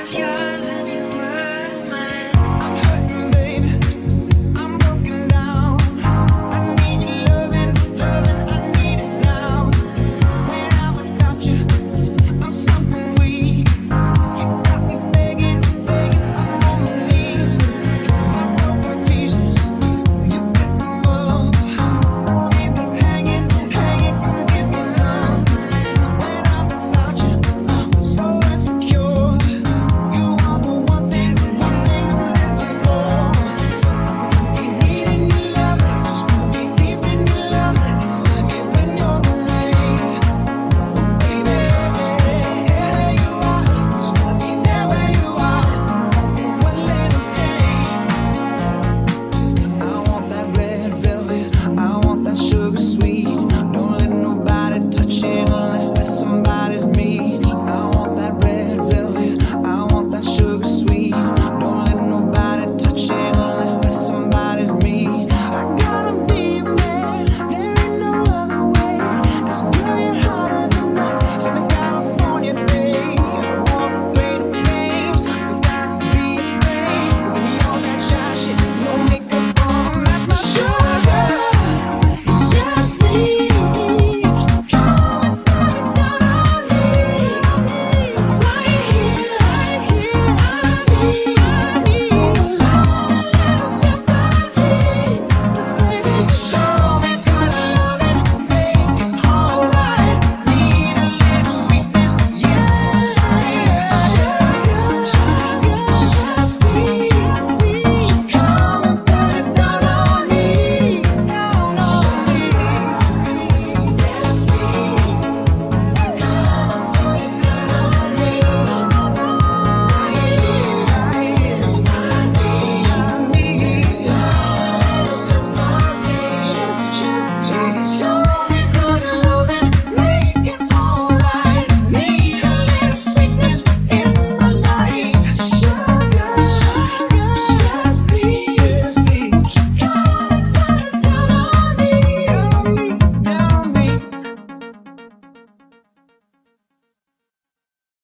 was yours and